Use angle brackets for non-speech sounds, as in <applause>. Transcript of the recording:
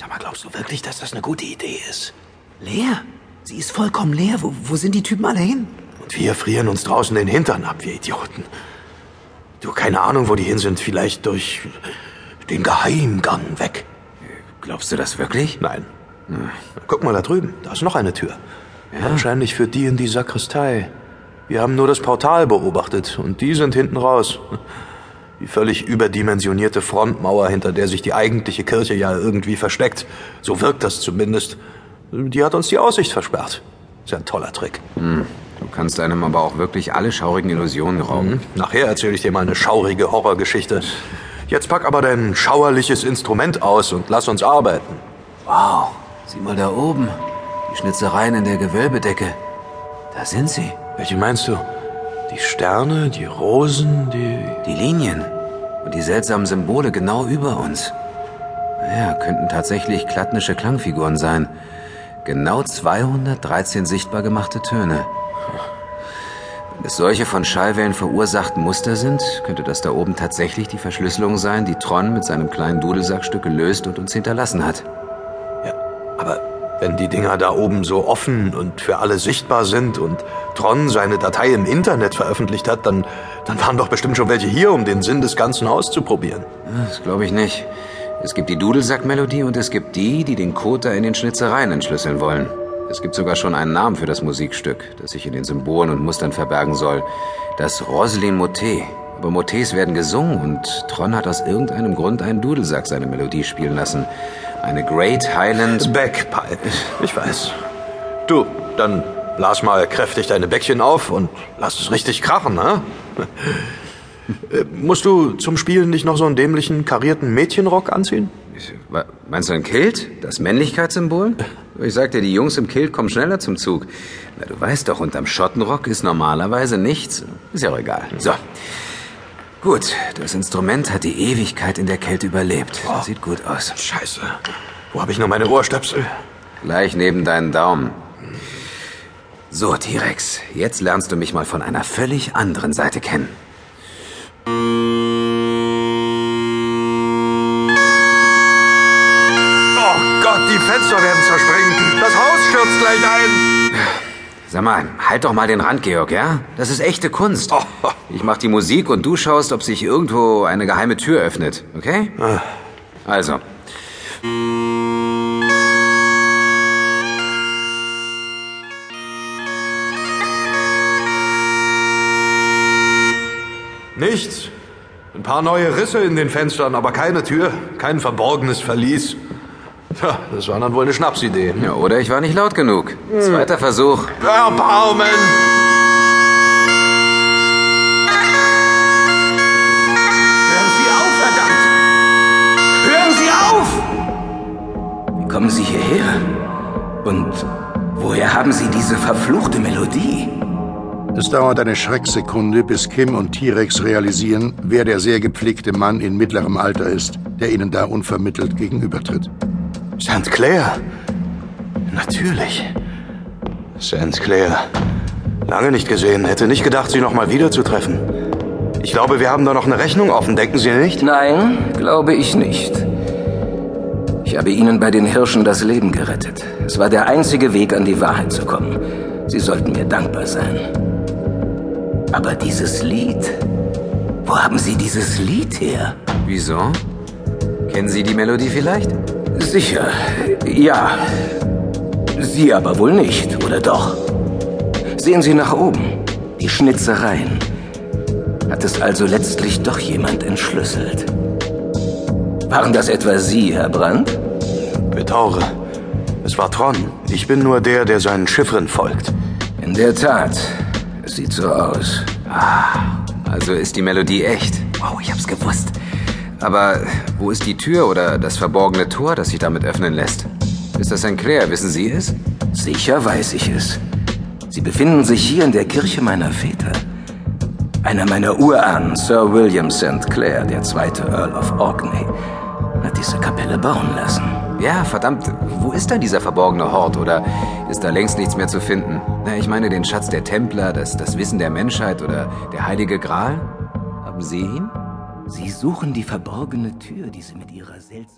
Sag mal, glaubst du wirklich, dass das eine gute Idee ist? Leer? Sie ist vollkommen leer. Wo, wo sind die Typen alle hin? Und wir frieren uns draußen den Hintern ab, wir Idioten. Du, keine Ahnung, wo die hin sind. Vielleicht durch den Geheimgang weg. Glaubst du das wirklich? Nein. Guck mal da drüben. Da ist noch eine Tür. Wahrscheinlich führt die in die Sakristei. Wir haben nur das Portal beobachtet und die sind hinten raus. Die völlig überdimensionierte Frontmauer, hinter der sich die eigentliche Kirche ja irgendwie versteckt. So wirkt das zumindest. Die hat uns die Aussicht versperrt. Ist ja ein toller Trick. Du kannst einem aber auch wirklich alle schaurigen Illusionen rauben. Hm? Nachher erzähle ich dir mal eine schaurige Horrorgeschichte. Jetzt pack aber dein schauerliches Instrument aus und lass uns arbeiten. Wow, sieh mal da oben. Die Schnitzereien in der Gewölbedecke. Da sind sie. Welche meinst du? Die Sterne, die Rosen, die... Die Linien und die seltsamen Symbole genau über uns. Ja, könnten tatsächlich klattnische Klangfiguren sein. Genau 213 sichtbar gemachte Töne. Wenn es solche von Schallwellen verursachten Muster sind, könnte das da oben tatsächlich die Verschlüsselung sein, die Tron mit seinem kleinen Dudelsackstück gelöst und uns hinterlassen hat. Ja, aber wenn die Dinger da oben so offen und für alle sichtbar sind und Tron seine Datei im Internet veröffentlicht hat, dann, dann waren doch bestimmt schon welche hier, um den Sinn des Ganzen auszuprobieren. Das glaube ich nicht. Es gibt die Dudelsack-Melodie und es gibt die, die den Code da in den Schnitzereien entschlüsseln wollen. Es gibt sogar schon einen Namen für das Musikstück, das sich in den Symbolen und Mustern verbergen soll. Das Roslin Motet. Aber Motets werden gesungen und Tron hat aus irgendeinem Grund einen Dudelsack seine Melodie spielen lassen. Eine Great Highland... Backpipe. Ich weiß. Du, dann blas mal kräftig deine Bäckchen auf und lass es richtig krachen, ne? Äh, Musst du zum Spielen nicht noch so einen dämlichen karierten Mädchenrock anziehen? Meinst du ein Kilt? Das Männlichkeitssymbol? Ich sag dir, die Jungs im Kilt kommen schneller zum Zug. Na, du weißt doch, unterm Schottenrock ist normalerweise nichts. Ist ja auch egal. So. Gut, das Instrument hat die Ewigkeit in der Kälte überlebt. Sieht gut aus. Scheiße. Wo habe ich nur meine Ohrstöpsel? Gleich neben deinen Daumen. So, T-Rex, jetzt lernst du mich mal von einer völlig anderen Seite kennen. Oh Gott, die Fenster werden zerspringen. Das Haus stürzt gleich ein. Sag mal, halt doch mal den Rand, Georg, ja? Das ist echte Kunst. Oh. <laughs> Ich mach die Musik und du schaust, ob sich irgendwo eine geheime Tür öffnet, okay? Also. Nichts. Ein paar neue Risse in den Fenstern, aber keine Tür, kein verborgenes Verlies. Tja, das war dann wohl eine Schnapsidee. Ja, oder ich war nicht laut genug. Zweiter Versuch. Erbarmen! Hören Sie auf, verdammt! Hören Sie auf! Wie kommen Sie hierher? Und woher haben Sie diese verfluchte Melodie? Es dauert eine Schrecksekunde, bis Kim und T-Rex realisieren, wer der sehr gepflegte Mann in mittlerem Alter ist, der ihnen da unvermittelt gegenübertritt. St. Clair. Natürlich. St. Clair. Lange nicht gesehen. Hätte nicht gedacht, Sie noch mal wiederzutreffen. Ich glaube, wir haben da noch eine Rechnung offen, denken Sie nicht? Nein, glaube ich nicht. Ich habe Ihnen bei den Hirschen das Leben gerettet. Es war der einzige Weg, an die Wahrheit zu kommen. Sie sollten mir dankbar sein. Aber dieses Lied. Wo haben Sie dieses Lied her? Wieso? Kennen Sie die Melodie vielleicht? Sicher, ja. Sie aber wohl nicht, oder doch? Sehen Sie nach oben. Die Schnitzereien. Hat es also letztlich doch jemand entschlüsselt? Waren das etwa Sie, Herr Brandt? Bedauere. Es war Tron. Ich bin nur der, der seinen Chiffren folgt. In der Tat. Es sieht so aus. Also ist die Melodie echt. Wow, ich hab's gewusst. Aber wo ist die Tür oder das verborgene Tor, das sich damit öffnen lässt? Ist das St. Clair, wissen Sie es? Sicher weiß ich es. Sie befinden sich hier in der Kirche meiner Väter. Einer meiner Urahnen, Sir William St. Clair, der zweite Earl of Orkney, hat diese Kapelle bauen lassen. Ja, verdammt, wo ist denn dieser verborgene Hort? Oder ist da längst nichts mehr zu finden? Na, ich meine den Schatz der Templer, das, das Wissen der Menschheit oder der heilige Gral? Haben Sie ihn? Sie suchen die verborgene Tür, die sie mit ihrer seltsamen...